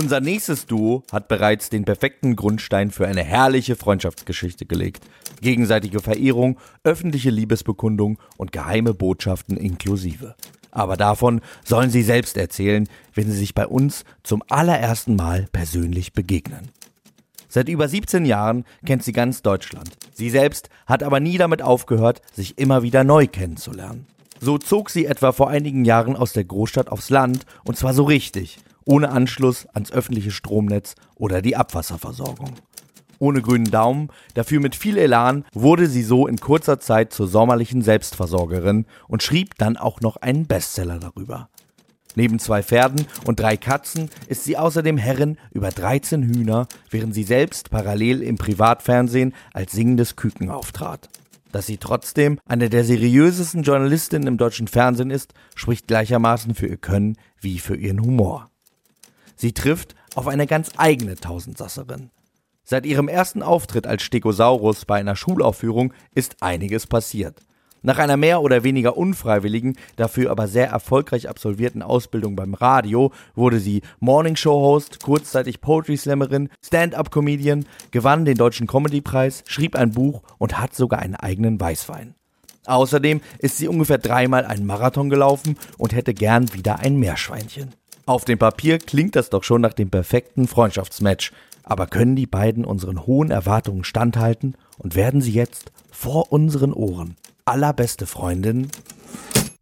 Unser nächstes Duo hat bereits den perfekten Grundstein für eine herrliche Freundschaftsgeschichte gelegt. Gegenseitige Verehrung, öffentliche Liebesbekundung und geheime Botschaften inklusive. Aber davon sollen sie selbst erzählen, wenn sie sich bei uns zum allerersten Mal persönlich begegnen. Seit über 17 Jahren kennt sie ganz Deutschland. Sie selbst hat aber nie damit aufgehört, sich immer wieder neu kennenzulernen. So zog sie etwa vor einigen Jahren aus der Großstadt aufs Land und zwar so richtig, ohne Anschluss ans öffentliche Stromnetz oder die Abwasserversorgung. Ohne grünen Daumen, dafür mit viel Elan, wurde sie so in kurzer Zeit zur sommerlichen Selbstversorgerin und schrieb dann auch noch einen Bestseller darüber. Neben zwei Pferden und drei Katzen ist sie außerdem Herrin über 13 Hühner, während sie selbst parallel im Privatfernsehen als singendes Küken auftrat. Dass sie trotzdem eine der seriösesten Journalistinnen im deutschen Fernsehen ist, spricht gleichermaßen für ihr Können wie für ihren Humor. Sie trifft auf eine ganz eigene Tausendsasserin. Seit ihrem ersten Auftritt als Stegosaurus bei einer Schulaufführung ist einiges passiert. Nach einer mehr oder weniger unfreiwilligen, dafür aber sehr erfolgreich absolvierten Ausbildung beim Radio wurde sie Morningshow-Host, kurzzeitig Poetry-Slammerin, Stand-up-Comedian, gewann den Deutschen Comedy-Preis, schrieb ein Buch und hat sogar einen eigenen Weißwein. Außerdem ist sie ungefähr dreimal einen Marathon gelaufen und hätte gern wieder ein Meerschweinchen. Auf dem Papier klingt das doch schon nach dem perfekten Freundschaftsmatch. Aber können die beiden unseren hohen Erwartungen standhalten und werden sie jetzt vor unseren Ohren allerbeste Freundinnen?